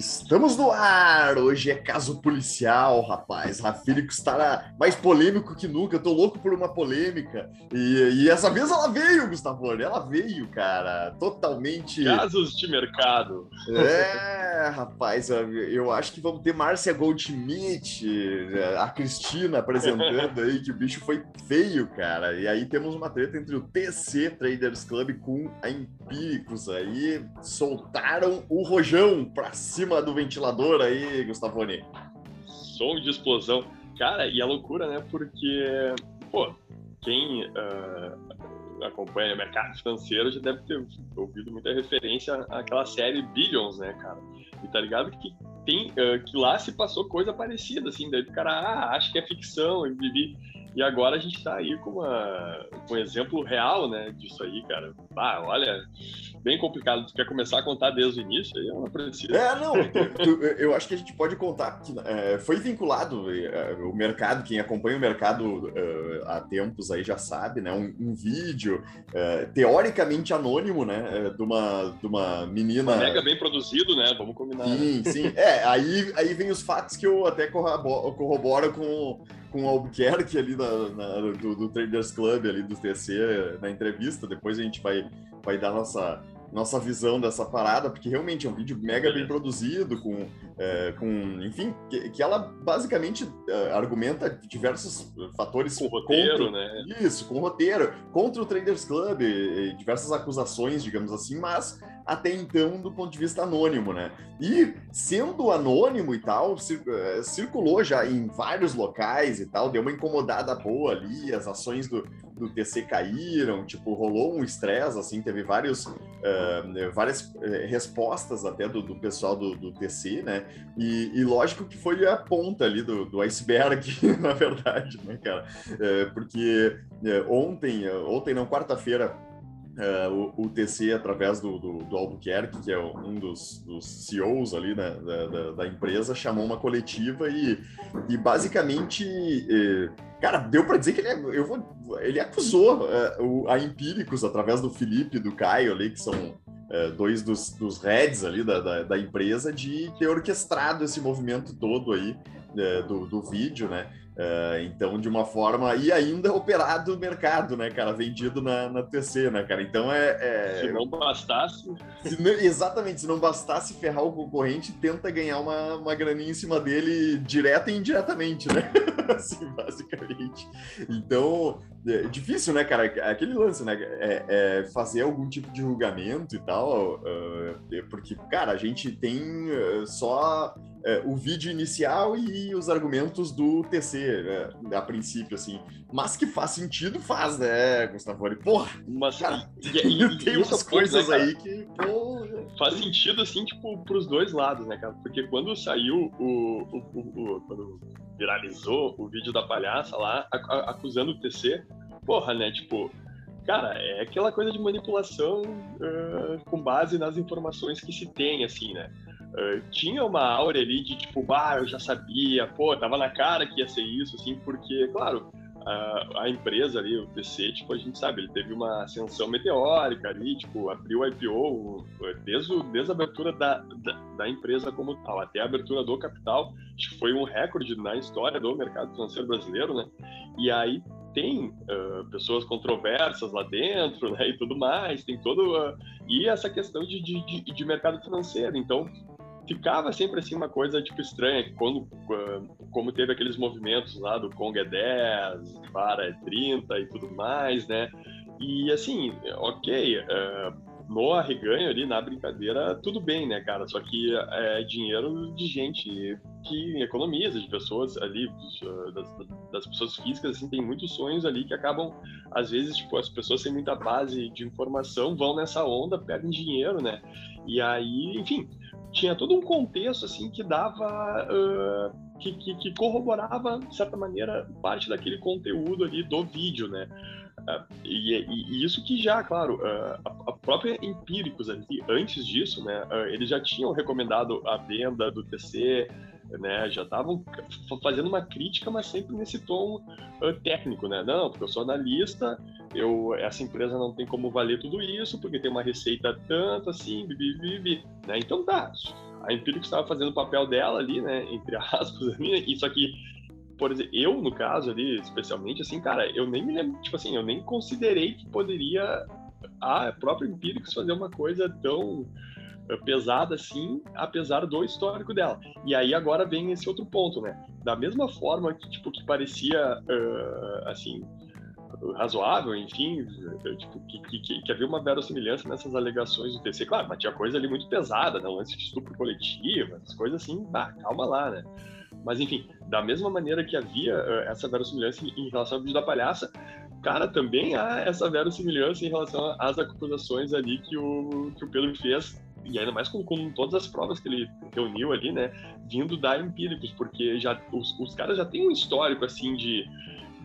Estamos no ar! Hoje é caso policial, rapaz. Rafílico estará mais polêmico que nunca. Eu tô louco por uma polêmica. E, e essa vez ela veio, Gustavo. Ela veio, cara. Totalmente. Casos de mercado. É, rapaz. Eu acho que vamos ter Márcia Goldschmidt, a Cristina apresentando aí, que o bicho foi feio, cara. E aí temos uma treta entre o TC Traders Club com a Empíricos aí. Soltaram o rojão pra cima do ventilador aí, Gustavoni. Som de explosão. Cara, e a loucura, né? Porque, pô, quem uh, acompanha o mercado financeiro já deve ter ouvido muita referência àquela série Billions, né, cara? E tá ligado que tem uh, que lá se passou coisa parecida, assim, daí o cara ah, acha que é ficção e vivi. E agora a gente está aí com, uma, com um exemplo real, né, disso aí, cara. Ah, olha, bem complicado. Tu quer começar a contar desde o início? Aí eu não preciso. É, não. Tu, eu acho que a gente pode contar que é, foi vinculado é, o mercado, quem acompanha o mercado é, há tempos aí já sabe, né? Um, um vídeo é, teoricamente anônimo, né? De uma, de uma menina. Mega bem produzido, né? Vamos combinar. Sim, sim. É, aí, aí vem os fatos que eu até corroboro, corroboro com com o Albuquerque ali na, na, do, do, Traders Club ali do TC na entrevista. Depois a gente vai, vai dar nossa, nossa visão dessa parada, porque realmente é um vídeo mega bem produzido, com, é, com enfim, que, que ela basicamente é, argumenta diversos fatores com roteiro, contra, né? Isso, com roteiro, contra o Traders Club, e, e diversas acusações, digamos assim, mas até então do ponto de vista anônimo, né? E sendo anônimo e tal, eh, circulou já em vários locais e tal, deu uma incomodada boa ali, as ações do, do TC caíram, tipo, rolou um estresse, assim, teve vários, uh, várias uh, respostas até do, do pessoal do, do, TC, né? E, e, lógico que foi a ponta ali do, do iceberg, na verdade, né, cara? Uh, porque ontem, ontem não, quarta-feira, Uh, o, o, TC, através do, do, do, Albuquerque, que é um dos, dos CEOs ali né, da, da, da, empresa, chamou uma coletiva e, e basicamente, eh, cara, deu para dizer que ele, é, eu vou, ele acusou uh, a Empíricos, através do Felipe e do Caio ali, que são uh, dois dos, dos heads ali da, da, da, empresa, de ter orquestrado esse movimento todo aí do, do vídeo, né? Uh, então, de uma forma. E ainda operado no mercado, né, cara? Vendido na, na TC, né, cara? Então é. é... Se não bastasse. Se não... exatamente, se não bastasse ferrar o concorrente, tenta ganhar uma, uma graninha em cima dele direta e indiretamente, né? assim, basicamente. Então, é difícil, né, cara? Aquele lance, né? É, é fazer algum tipo de julgamento e tal, uh, porque, cara, a gente tem só uh, o vídeo inicial e os argumentos do TC, né, a princípio, assim. Mas que faz sentido, faz, né, Gustavo? Porra, Mas, cara, e, e, tem umas coisas né, aí que, pô... Faz sentido, assim, tipo, pros dois lados, né, cara? Porque quando saiu o... o, o, o quando viralizou o vídeo da palhaça lá, acusando o TC, porra, né? Tipo, cara, é aquela coisa de manipulação uh, com base nas informações que se tem, assim, né? Uh, tinha uma aura ali de tipo, ah, eu já sabia, pô, tava na cara que ia ser isso, assim, porque, claro, a, a, empresa ali, o PC, tipo, a gente sabe, ele teve uma ascensão meteórica ali, tipo, abriu o IPO desde, desde a abertura da, da, da, empresa como tal, até a abertura do capital, acho que foi um recorde na história do mercado financeiro brasileiro, né? E aí tem uh, pessoas controversas lá dentro, né, e tudo mais, tem todo... Uh, e essa questão de, de, de mercado financeiro, então ficava sempre assim uma coisa tipo estranha, quando como teve aqueles movimentos lá do Kong é 10, para é 30 e tudo mais, né? E assim, ok, uh, no arreganho ali, na brincadeira, tudo bem, né, cara? Só que é dinheiro de gente que economiza, de pessoas ali, das, das, pessoas físicas, assim, tem muitos sonhos ali que acabam, às vezes, tipo, as pessoas sem muita base de informação vão nessa onda, perdem dinheiro, né? E aí, enfim, tinha todo um contexto assim que dava uh, que, que, que, corroborava de certa maneira parte daquele conteúdo ali do vídeo né? Uh, e, e, isso que já claro uh, a, a, própria Empíricos antes disso né eles já tinham recomendado a venda do TC né, já estavam fazendo uma crítica, mas sempre nesse tom uh, técnico, né? Não, porque eu sou analista, eu, essa empresa não tem como valer tudo isso, porque tem uma receita tanto assim, bibi, bibi, né? Então tá, a Empíricos estava fazendo o papel dela ali, né, entre aspas, isso aqui por exemplo, eu, no caso ali, especialmente, assim, cara, eu nem me lembro, tipo assim, eu nem considerei que poderia a própria Empíricos fazer uma coisa tão pesada assim, apesar do histórico dela. E aí agora vem esse outro ponto, né? Da mesma forma que, tipo, que parecia, uh, assim, razoável, enfim, eh, tipo, que, que, que, havia uma verossimilhança nessas alegações do TC. Claro, mas tinha coisa ali muito pesada, né? lance de estupro coletivo, essas coisas assim, calma lá, né? Mas enfim, da mesma maneira que havia uh, essa verossimilhança em relação ao vídeo da palhaça, cara, também há essa verossimilhança em relação às acusações ali que o, que o Pedro fez, e ainda mais com, com todas as provas que ele reuniu ali, né, vindo da Empíricos, porque já os, os caras já têm um histórico, assim, de,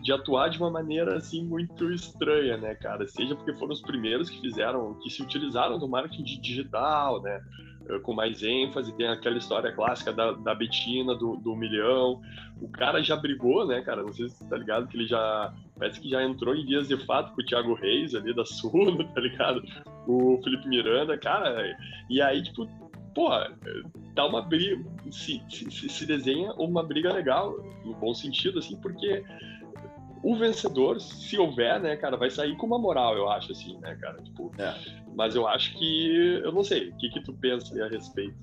de atuar de uma maneira, assim, muito estranha, né, cara, seja porque foram os primeiros que fizeram, que se utilizaram do marketing digital, né, eh, com mais ênfase, tem aquela história clássica da, da Betina, do, do milhão. O cara já brigou, né, cara? Não sei se você tá ligado, que ele já. Parece que já entrou em dias de fato com o Thiago Reis ali da Suno, tá ligado? O Felipe Miranda, cara. E aí, tipo, porra, dá uma briga. Se, se, se desenha uma briga legal, no bom sentido, assim, porque o vencedor, se houver, né, cara, vai sair com uma moral, eu acho, assim, né, cara? Tipo, é. Mas eu acho que, eu não sei, o que, que tu pensa a respeito?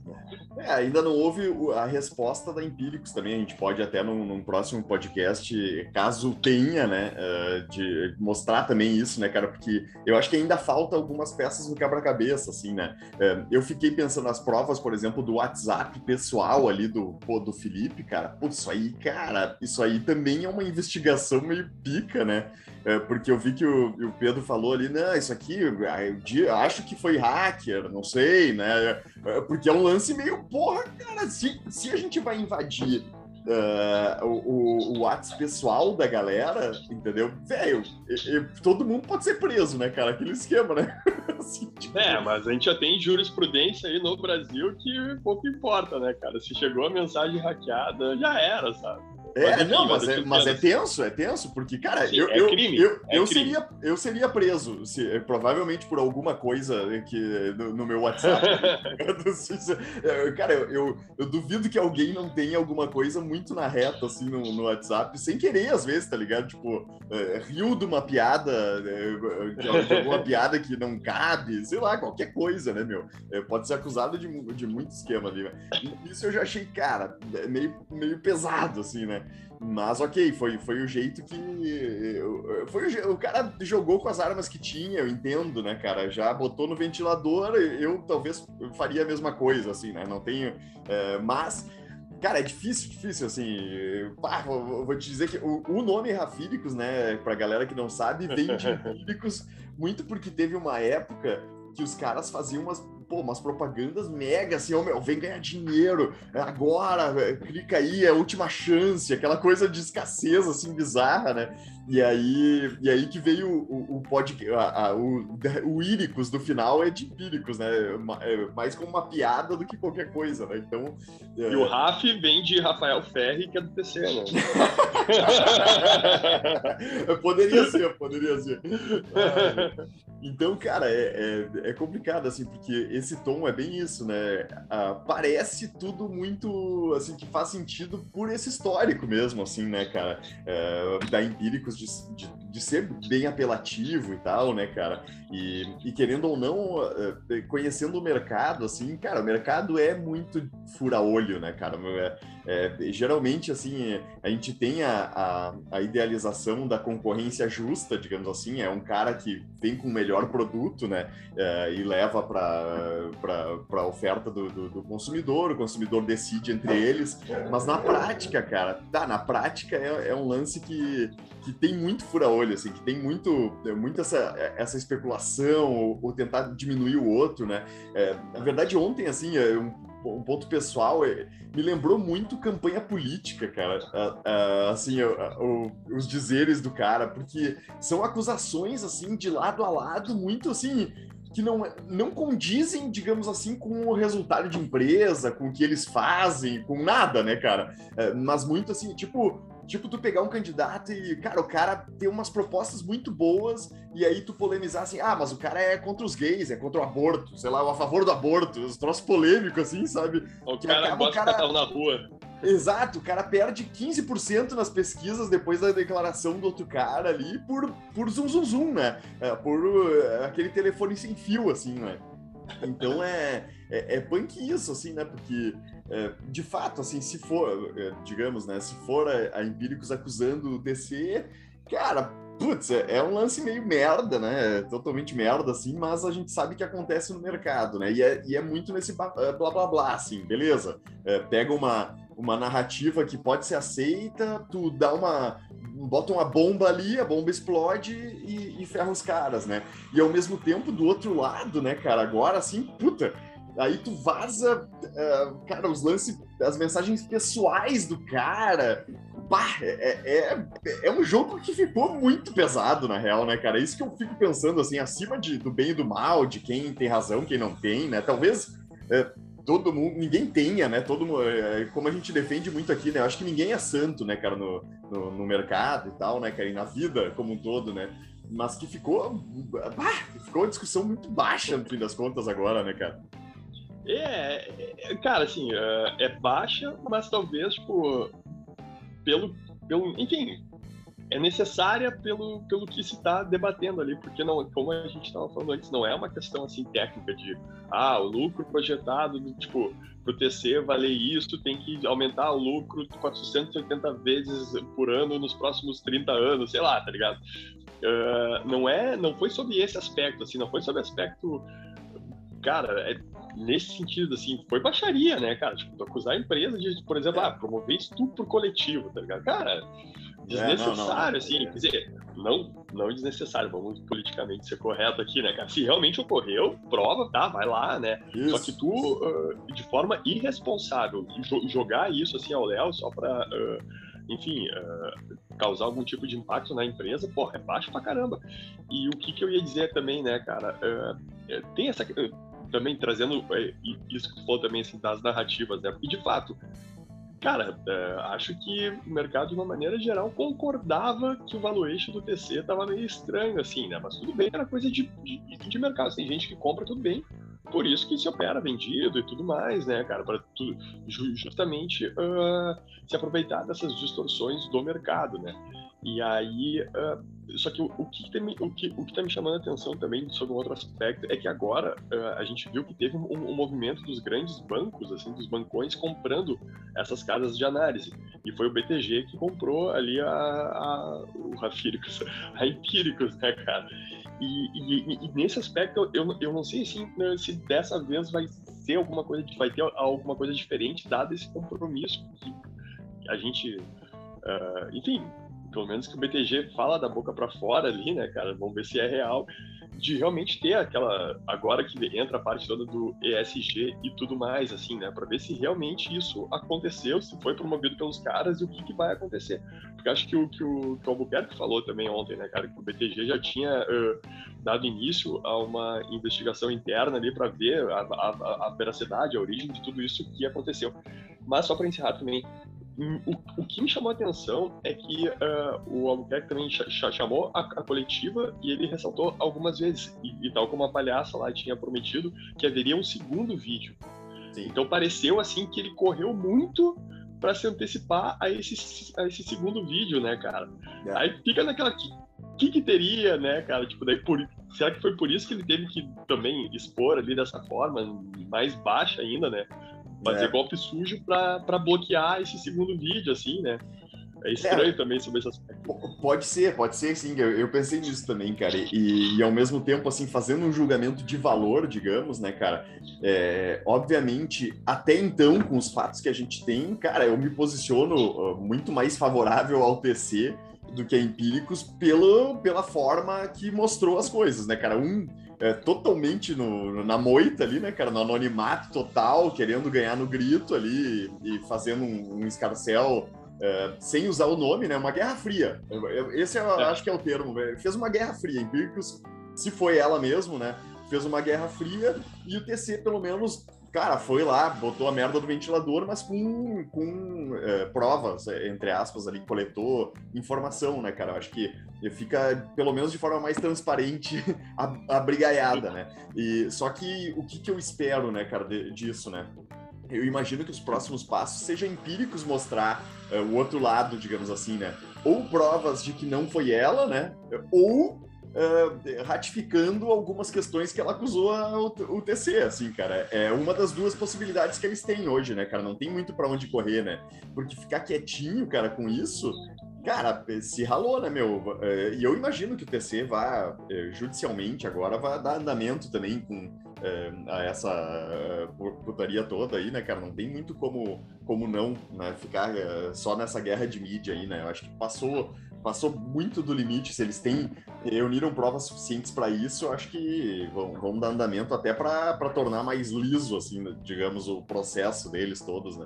É, ainda não houve a resposta da Empíricos também, a gente pode até num, num próximo podcast, caso tenha, né, uh, de mostrar também isso, né, cara, porque eu acho que ainda falta algumas peças no quebra-cabeça, assim, né. Uh, eu fiquei pensando nas provas, por exemplo, do WhatsApp pessoal ali do, pô, do Felipe, cara, pô, isso aí, cara, isso aí também é uma investigação meio pica, né, uh, porque eu vi que o, o Pedro falou ali, não, isso aqui, eu acho que foi hacker, não sei, né? É, porque é um lance meio, porra, cara, se, se a gente vai invadir Uh, o, o WhatsApp pessoal da galera, entendeu? Velho, todo mundo pode ser preso, né, cara? Aquele esquema, né? assim, tipo... É, mas a gente já tem jurisprudência aí no Brasil que pouco importa, né, cara? Se chegou a mensagem hackeada, já era, sabe? É, não, mas, é, mas é tenso, é tenso, porque, cara, Sim, eu, é eu, crime, eu, é eu, crime. seria, eu seria preso, se, provavelmente por alguma coisa que, no, no meu WhatsApp. cara, eu, eu, duvido que alguém não tenha alguma coisa muito na reta, assim, no, no WhatsApp, sem querer, às vezes, tá ligado? Tipo, é, riu de uma piada, é, de, alguma piada que não cabe, sei lá, qualquer coisa, né, meu? É, pode ser acusado de, de muito esquema ali, né? Isso eu já achei, cara, meio, meio pesado, assim, né? Mas ok, foi, foi o jeito que. Foi o, o, cara jogou com as armas que tinha, eu entendo, né, cara? Já botou no ventilador, eu talvez faria a mesma coisa, assim, né? Não tenho. É, mas. Cara, é difícil, difícil, assim. Pá, vou, vou te dizer que o, o nome Rafíricos, né, pra galera que não sabe, vem de Rafíricos muito porque teve uma época que os caras faziam umas pô, umas propagandas mega, assim, oh, meu, vem ganhar dinheiro, agora, clica aí, é a última chance, aquela coisa de escassez, assim, bizarra, né? E aí, e aí que veio o, o podcast, a, a, o, o Íricos do final é de Empíricos, né? É mais como uma piada do que qualquer coisa, né? Então. É... E o Raf vem de Rafael Ferri, que é do PC, né? poderia ser, poderia ser. então, cara, é, é, é, complicado, assim, porque esse tom é bem isso, né? Ah, parece tudo muito, assim, que faz sentido por esse histórico mesmo, assim, né, cara? É, da Empíricos de, de, ser bem apelativo e tal, né, cara? E, e querendo ou não, eh, conhecendo o mercado, assim, cara, o mercado é muito fura-olho, né, cara? É, é, geralmente, assim, a gente tem a, a, a, idealização da concorrência justa, digamos assim, é um cara que vem com o melhor produto, né, é, e leva para a oferta do, do, do, consumidor, o consumidor decide entre eles, mas na prática, cara, tá, na prática é, é um lance que, que tem muito fura-olho, assim, que tem muito, muito essa, essa especulação, ou, ou tentar diminuir o outro, né, é, na verdade, ontem, assim, um um ponto pessoal, é, me lembrou muito campanha política, cara. assim, os dizeres do cara, porque são acusações, assim, de lado a lado, muito, assim, que não, não condizem, digamos assim, com o resultado de empresa, com o que eles fazem, com nada, né, cara? É, mas muito assim, tipo, tipo tu pegar um candidato e, cara, o cara tem umas propostas muito boas e aí tu polemizar assim, ah, mas o cara é contra os gays, é contra o aborto, sei lá, a favor do aborto, os troços polêmicos assim, sabe? O que cara acaba, o cara... na rua. Exato, o cara perde 15% nas pesquisas depois da declaração do outro cara ali por, por zum zum zum, né? É, por uh, aquele telefone sem fio, assim, né? Então é, é, é punk isso, assim, né? Porque, é, de fato, assim, se for, é, digamos, né? Se for a, a Empíricos acusando o DC, cara, putz, é, é, um lance meio merda, né? É totalmente merda, assim, mas a gente sabe que acontece no mercado, né? E é, e é muito nesse blá blá blá, assim, beleza? É, pega uma, uma narrativa que pode ser aceita, tu dá uma. bota uma bomba ali, a bomba explode e, e ferra os caras, né? E ao mesmo tempo, do outro lado, né, cara, agora assim, puta. Aí tu vaza, uh, cara, os lances, as mensagens pessoais do cara. Bah, é, é, é, um jogo que ficou muito pesado, na real, né, cara? É isso que eu fico pensando, assim, acima de, do bem e do mal, de quem tem razão, quem não tem, né? Talvez é, todo mundo, ninguém tenha, né? Todo é, como a gente defende muito aqui, né? Eu acho que ninguém é santo, né, cara, no, no, no, mercado e tal, né, cara, e na vida como um todo, né? Mas que ficou, bah, ficou uma discussão muito baixa no fim das contas agora, né, cara? É, é cara, assim, é, é baixa, mas talvez, tipo, pelo, pelo, enfim, é necessária pelo, pelo que se está debatendo ali, porque não, como a gente estava falando antes, não é uma questão assim técnica de ah, o lucro projetado, tipo, para o TC valer isso, tem que aumentar o lucro 480 vezes por ano nos próximos 30 anos, sei lá, tá ligado? Uh, não é, não foi sobre esse aspecto, assim, não foi sobre aspecto, cara, é, nesse sentido, assim, foi baixaria, né, cara? Tipo, acusar a empresa de, por exemplo, ah, promover estupro coletivo, tá ligado? Cara, desnecessário, é, não, não. assim, quer dizer, não, não desnecessário, vamos politicamente ser correto aqui, né, cara? Se realmente ocorreu, prova, tá, vai lá, né? Isso. Só que tu, uh, de forma irresponsável, jogar isso assim ao Léo só pra, uh, enfim, uh, causar algum tipo de impacto na empresa, porra, é baixo pra caramba. E o que que eu ia dizer também, né, cara? tem essa também trazendo isso que falou também, assim, das narrativas, né? E de fato, Cara, é, acho que o mercado, de uma maneira geral, concordava que o valuation do TC estava meio estranho, assim, né? Mas tudo bem, era coisa de, de, de, mercado. Tem gente que compra, tudo bem. Por isso que se opera vendido e tudo mais, né, cara? Para justamente uh, se aproveitar dessas distorções do mercado, né? E aí, uh, só que o, o, que tem, o, que, o que tá me chamando a atenção também sobre um outro aspecto é que agora uh, a gente viu que teve um, um, movimento dos grandes bancos, assim, dos bancões comprando essas casas de análise. E foi o BTG que comprou ali a, a o Rafíricos, a Empíricos, né, cara? E, e, e, nesse aspecto eu, eu não sei assim, se dessa vez vai ser alguma coisa, vai ter alguma coisa diferente dado esse compromisso que a gente, uh, enfim, pelo menos que o BTG fala da boca para fora ali, né, cara? Vamos ver se é real de realmente ter aquela agora que entra a parte toda do ESG e tudo mais assim, né, para ver se realmente isso aconteceu, se foi promovido pelos caras e o que, que vai acontecer. Porque acho que o que o, que o Albuquerque falou também ontem, né, cara, que o BTG já tinha uh, dado início a uma investigação interna ali para ver a, a, a veracidade, a origem de tudo isso que aconteceu. Mas só para encerrar também, o, o, que me chamou a atenção é que uh, o Albuquerque também ch chamou a, a, coletiva e ele ressaltou algumas vezes, e, e, tal como a palhaça lá tinha prometido, que haveria um segundo vídeo. Sim. Então pareceu assim que ele correu muito para se antecipar a esse, a esse segundo vídeo, né, cara? É. Aí fica naquela. O que, que teria, né, cara? Tipo, daí por, será que foi por isso que ele teve que também expor ali dessa forma, mais baixa ainda, né? Fazer é. golpe sujo para bloquear esse segundo vídeo, assim, né? É estranho é, também sobre esse aspecto. Pode ser, pode ser, sim. Eu, eu pensei nisso também, cara. E, e, ao mesmo tempo, assim, fazendo um julgamento de valor, digamos, né, cara? É, obviamente, até então, com os fatos que a gente tem, cara, eu me posiciono uh, muito mais favorável ao TC do que a Empíricos pelo, pela forma que mostrou as coisas, né, cara? Um é, totalmente no, na moita ali, né, cara? No anonimato total, querendo ganhar no grito ali e fazendo um, um escarcel é, sem usar o nome, né? Uma guerra fria. Esse eu é. acho que é o termo. Fez uma guerra fria. Empíricos, se foi ela mesmo, né? Fez uma guerra fria e o TC, pelo menos, cara, foi lá, botou a merda do ventilador, mas com, com é, provas, é, entre aspas, ali, coletou informação, né, cara? Eu acho que fica, pelo menos de forma mais transparente, a, a brigaiada, né? E, só que o que, que eu espero, né, cara, de, disso, né? Eu imagino que os próximos passos sejam empíricos mostrar uh, o outro lado, digamos assim, né? Ou provas de que não foi ela, né? Ou ratificando algumas questões que ela acusou o, o, TC, assim, cara. É uma das duas possibilidades que eles têm hoje, né, cara? Não tem muito para onde correr, né? Porque ficar quietinho, cara, com isso, cara, se ralou, né, meu? É, e eu imagino que o TC vá, é, judicialmente agora, vai dar andamento também com é, a essa putaria toda aí, né, cara? Não tem muito como, como não né, ficar só nessa guerra de mídia aí, né? Eu acho que passou passou muito do limite. Se eles têm reuniram provas suficientes para isso, acho que vão, vão dar andamento até para tornar mais liso, assim, digamos, o processo deles todos, né?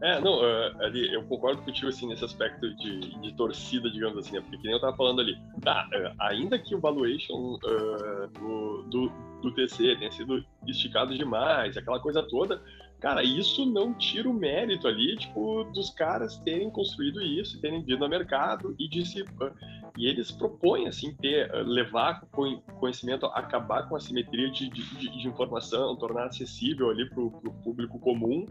É, não, uh, ali, eu concordo contigo, assim, nesse aspecto de, de torcida, digamos assim, né? porque nem eu tava falando ali, tá, uh, ainda que o valuation uh, do, do, do TC tenha sido esticado demais, aquela coisa toda, Cara, isso não tira o mérito ali, tipo, dos caras terem construído isso, terem vindo ao mercado e de se, e eles propõem assim ter levar conhecimento, acabar com a simetria de, de, de informação, tornar acessível ali para o público comum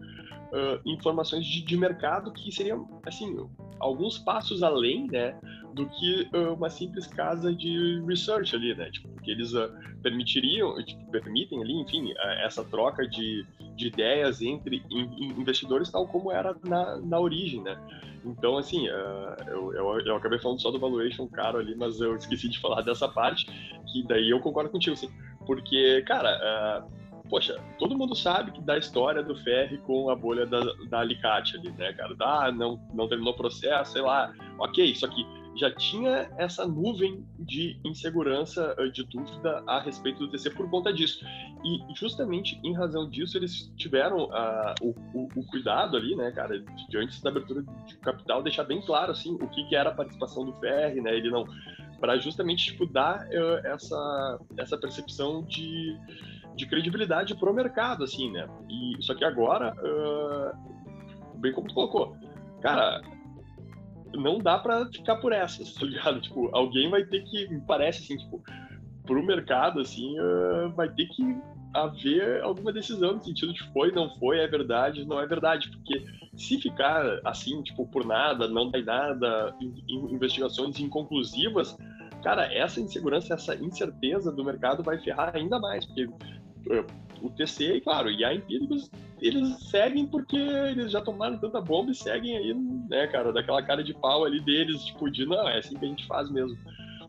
uh, informações de, de, mercado que seriam assim alguns passos além, né, do que uh, uma simples casa de research ali, né, tipo, que eles uh, permitiriam, tipo, permitem ali, enfim, essa troca de, de ideias entre investidores tal como era na, na origem, né. Então, assim, eu, eu, eu acabei falando só do valuation caro ali, mas eu esqueci de falar dessa parte, que daí eu concordo contigo, assim, porque, cara, poxa, todo mundo sabe que da história do ferry com a bolha da, da alicate ali, né, cara? Ah, não, não terminou o processo, sei lá. Ok, só que já tinha essa nuvem de insegurança, eh, de dúvida a respeito do TC por conta disso. E justamente em razão disso, eles tiveram uh, o, o, o, cuidado ali, né, cara, de, antes da abertura de capital, deixar bem claro, assim, o que, que era a participação do Ferri, né, ele não... para justamente, tipo, dar uh, essa, essa percepção de de credibilidade pro mercado, assim, né? E, só que agora, uh, bem como tu colocou, cara, não dá para ficar por essas, tá ligado? Tipo, alguém vai ter que, me parece assim, tipo, pro mercado, assim, uh, vai ter que haver alguma decisão no sentido de foi, não foi, é verdade, não é verdade, porque se ficar assim, tipo, por nada, não tem nada, investigações inconclusivas, cara, essa insegurança, essa incerteza do mercado vai ferrar ainda mais, porque o TC, claro, e a Empíricos, eles seguem porque eles já tomaram tanta bomba e seguem aí, né, cara, daquela cara de pau ali deles, tipo, de não, é assim que a gente faz mesmo.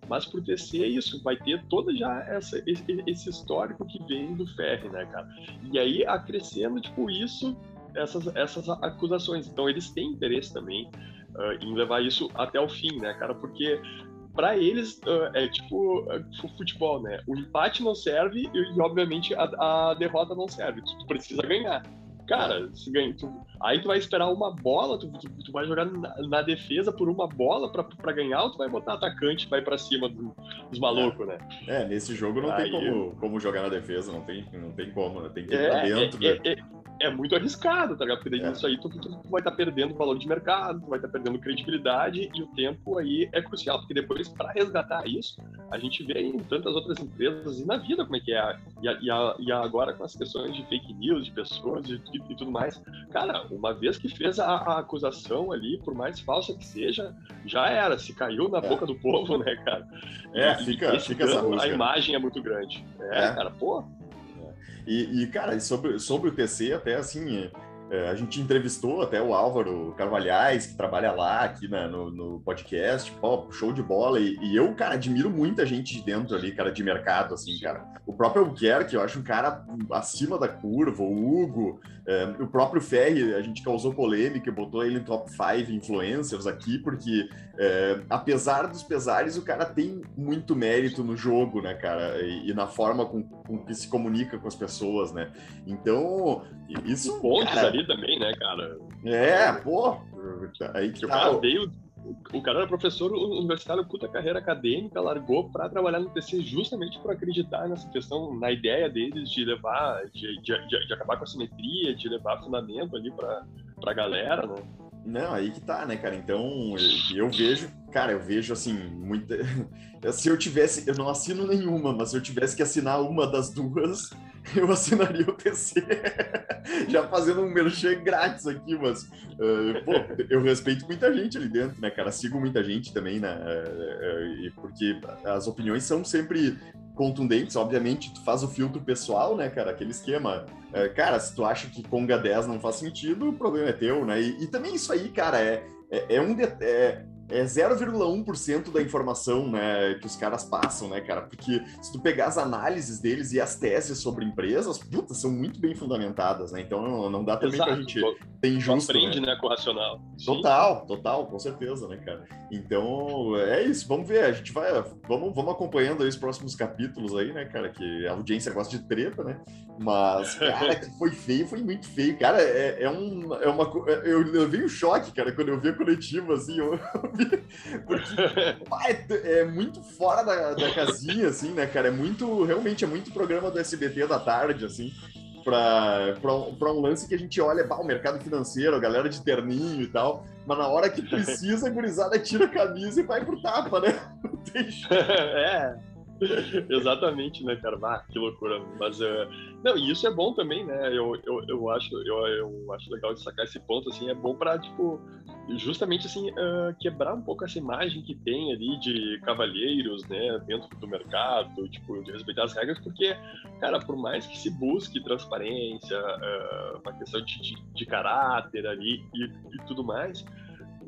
Mas pro TC é isso, vai ter toda já essa, esse, esse histórico que vem do Ferre, né, cara? E aí acrescendo, tipo, isso, essas, essas acusações. Então eles têm interesse também uh, em levar isso até o fim, né, cara? Porque para eles uh, é tipo uh, futebol, né? O empate não serve e, obviamente, a, a, derrota não serve. Tu precisa ganhar. Cara, se ganha, tu, aí tu vai esperar uma bola, tu, tu, tu vai jogar na, na, defesa por uma bola para ganhar ou tu vai botar atacante vai para cima do, dos malucos, né? É, nesse jogo não aí, tem como, como jogar na defesa, não tem, não tem como, né? Tem que ir é, pra dentro. É, né? é, é muito arriscado, tá ligado? Porque daí é. isso aí tu, tu, tu vai estar tá perdendo valor de mercado, tu vai estar tá perdendo credibilidade e o tempo aí é crucial, porque depois para resgatar isso, a gente vê em tantas outras empresas e na vida como é que é. E, a, e, a, e agora com as questões de fake news, de pessoas e, e, tudo mais. Cara, uma vez que fez a, a, acusação ali, por mais falsa que seja, já era, se caiu na é. boca do povo, né, cara? É, fica, fica essa A imagem é muito grande. É, é. cara, pô, e, e, cara, sobre, sobre o TC, até assim, é, a gente entrevistou até o Álvaro Carvalhais, que trabalha lá aqui na, no, no, podcast, pô, show de bola. E, e, eu, cara, admiro muita gente de dentro ali, cara, de mercado, assim, cara. O próprio Albuquerque, eu acho um cara acima da curva, o Hugo, é, o próprio Ferri, a gente causou polêmica, botou ele em top 5 influencers aqui, porque é, apesar dos pesares, o cara tem muito mérito no jogo, né, cara, e, e na forma com, com, que se comunica com as pessoas, né. Então, isso. Pontos cara, ali também, né, cara? É, pô. Aí que o cara veio o cara era professor universitário, puta carreira acadêmica, largou para trabalhar no TC justamente por acreditar nessa questão, na ideia deles de levar, de, de, de, acabar com a simetria, de levar fundamento ali para a galera, né? Não, aí que tá, né, cara? Então, eu vejo, cara, eu vejo assim, muita. Se eu tivesse, eu não assino nenhuma, mas se eu tivesse que assinar uma das duas, eu assinaria o TC. Já fazendo um merchan grátis aqui, mas, uh, pô, eu respeito muita gente ali dentro, né, cara? Sigo muita gente também, né? Uh, uh, porque as opiniões são sempre contundentes, obviamente, tu faz o filtro pessoal, né, cara? Aquele esquema. É, cara, se tu acha que Conga 10 não faz sentido, o problema é teu, né? E, e também isso aí, cara, é, é, é um. De, é, é 0,1% da informação né, que os caras passam, né, cara? Porque se tu pegar as análises deles e as teses sobre empresas, puta, são muito bem fundamentadas, né? Então não, não dá também Exato. pra gente ter injusto. aprende, né, né com o racional. Total, Sim. total, com certeza, né, cara? Então é isso, vamos ver, a gente vai, vamos, vamos acompanhando aí os próximos capítulos aí, né, cara? Que a audiência gosta de treta, né? Mas, cara, que foi feio, foi muito feio. Cara, é, é, um, é uma. Eu, eu vi um choque, cara, quando eu vi a coletiva, assim, eu, porque é, é muito fora da, da casinha, assim, né, cara? É muito, realmente, é muito programa do SBT da tarde, assim, para um lance que a gente olha, bah, o mercado financeiro, a galera de terninho e tal, mas na hora que precisa, a gurizada tira a camisa e vai pro tapa, né? É. Exatamente, né, cara? Ah, que loucura. Mas, uh, não, e isso é bom também, né? Eu, eu, eu, acho, eu, eu acho legal destacar esse ponto, assim, é bom para tipo, justamente, assim, uh, quebrar um pouco essa imagem que tem ali de cavalheiros, né, dentro do mercado, tipo, de respeitar as regras, porque, cara, por mais que se busque transparência, uh, uma questão de, de, de caráter ali e, e tudo mais,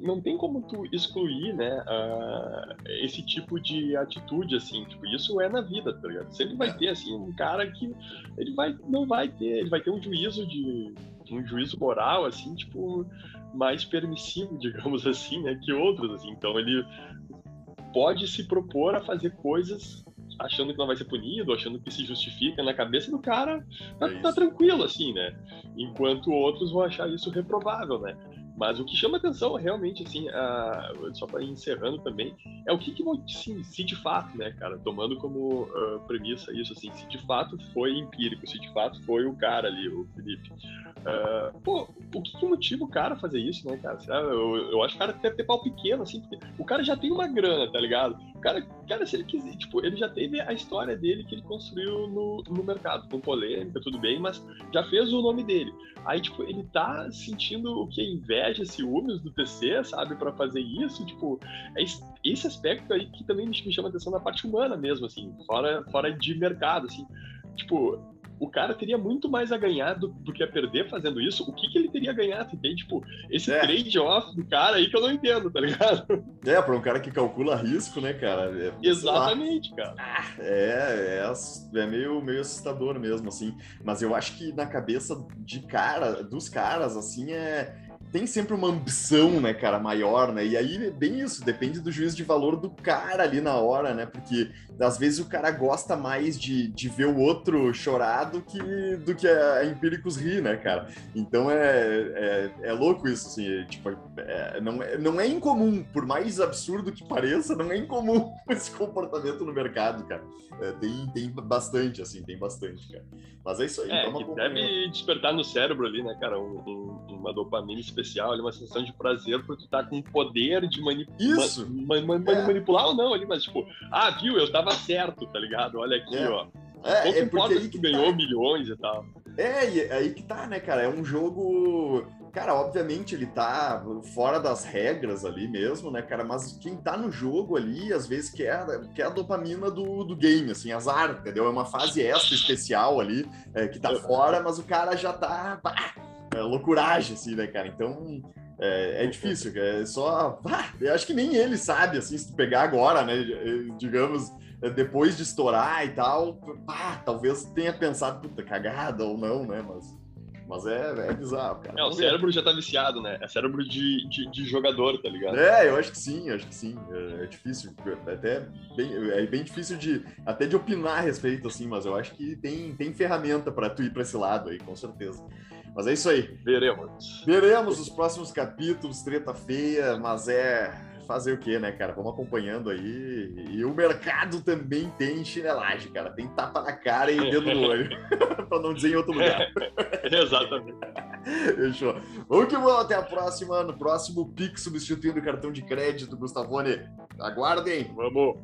não tem como tu excluir, né, uh, esse tipo de atitude, assim, tipo, isso é na vida, tá ligado? Sempre vai é. ter, assim, um cara que ele vai, não vai ter, ele vai ter um juízo de, um juízo moral, assim, tipo, mais permissivo, digamos assim, né, que outros, assim, então ele pode se propor a fazer coisas achando que não vai ser punido, achando que se justifica na cabeça do cara, tá, é tá tranquilo, assim, né? Enquanto outros vão achar isso reprovável, né? Mas o que chama atenção realmente, assim, a, só para encerrando também, é o que, que se, se, de fato, né, cara, tomando como uh, premissa isso, assim, se de fato foi empírico, se de fato foi o cara ali, o Felipe. Uh, pô, o que, que motiva o cara a fazer isso, né, cara? Eu, eu acho que o cara deve ter pau pequeno, assim, porque o cara já tem uma grana, tá ligado? Cara, cara, se ele quiser, tipo, ele já teve a história dele que ele construiu no, no mercado, com polêmica, tudo bem, mas já fez o nome dele. Aí, tipo, ele tá sentindo o que inveja, ciúmes do TC, sabe, para fazer isso, tipo, é esse aspecto aí que também me chama atenção na parte humana mesmo, assim, fora, fora de mercado, assim. Tipo, o cara teria muito mais a ganhar do, do que a perder fazendo isso. O que, que ele teria ganhado, entende? Tipo, esse é. trade-off do cara aí que eu não entendo, tá ligado? É, pra um cara que calcula risco, né, cara? É, Exatamente, cara. É, é, é meio, meio assustador mesmo, assim. Mas eu acho que na cabeça de cara, dos caras, assim, é tem sempre uma ambição, né, cara, maior, né? E aí é bem isso, depende do juízo de valor do cara ali na hora, né? Porque às vezes o cara gosta mais de, de ver o outro chorar do que, do que a, Empíricos rir, né, cara? Então é, é, é louco isso, assim, é, tipo, é, não, é, não é incomum, por mais absurdo que pareça, não é incomum esse comportamento no mercado, cara. É, tem, tem bastante, assim, tem bastante, cara. Mas é isso aí. É, que deve despertar no cérebro ali, né, cara, um, um, uma dopamina especial, ali, uma sensação de prazer por tu tá com o poder de mani Isso. Ma ma ma é. manipular ou não ali, mas tipo, ah, viu, eu tava certo, tá ligado? Olha aqui, é. ó. É, Pouco é importa se tu ganhou tá. milhões e tal. É, e é aí que tá, né, cara? É um jogo. Cara, obviamente ele tá fora das regras ali mesmo, né, cara? Mas quem tá no jogo ali, às vezes, quer, quer a dopamina do, do game, assim, azar, entendeu? É uma fase extra especial ali, é, que tá fora, mas o cara já tá. Bah, é, loucuragem, assim, né, cara? Então, é, é, difícil, é só. Ah, eu acho que nem ele sabe, assim, se tu pegar agora, né? Digamos, é, depois de estourar e tal, ah, talvez tenha pensado, puta, cagada ou não, né? Mas, mas é, é bizarro, cara. É, o cérebro já tá viciado, né? É cérebro de, de, de, jogador, tá ligado? É, eu acho que sim, acho que sim. É, é difícil, é até bem, é bem difícil de até de opinar a respeito, assim, mas eu acho que tem, tem ferramenta para tu ir para esse lado aí, com certeza. Mas é isso aí. Veremos. Veremos os próximos capítulos, treta feia, mas é. fazer o quê, né, cara? Vamos acompanhando aí. E o mercado também tem chinelagem, cara. Tem tapa na cara e dedo no olho. pra não dizer em outro lugar. Exatamente. Fechou. Vamos que vamos. Até a próxima. No próximo Pix substituindo o cartão de crédito, Gustavone. Aguardem. Vamos.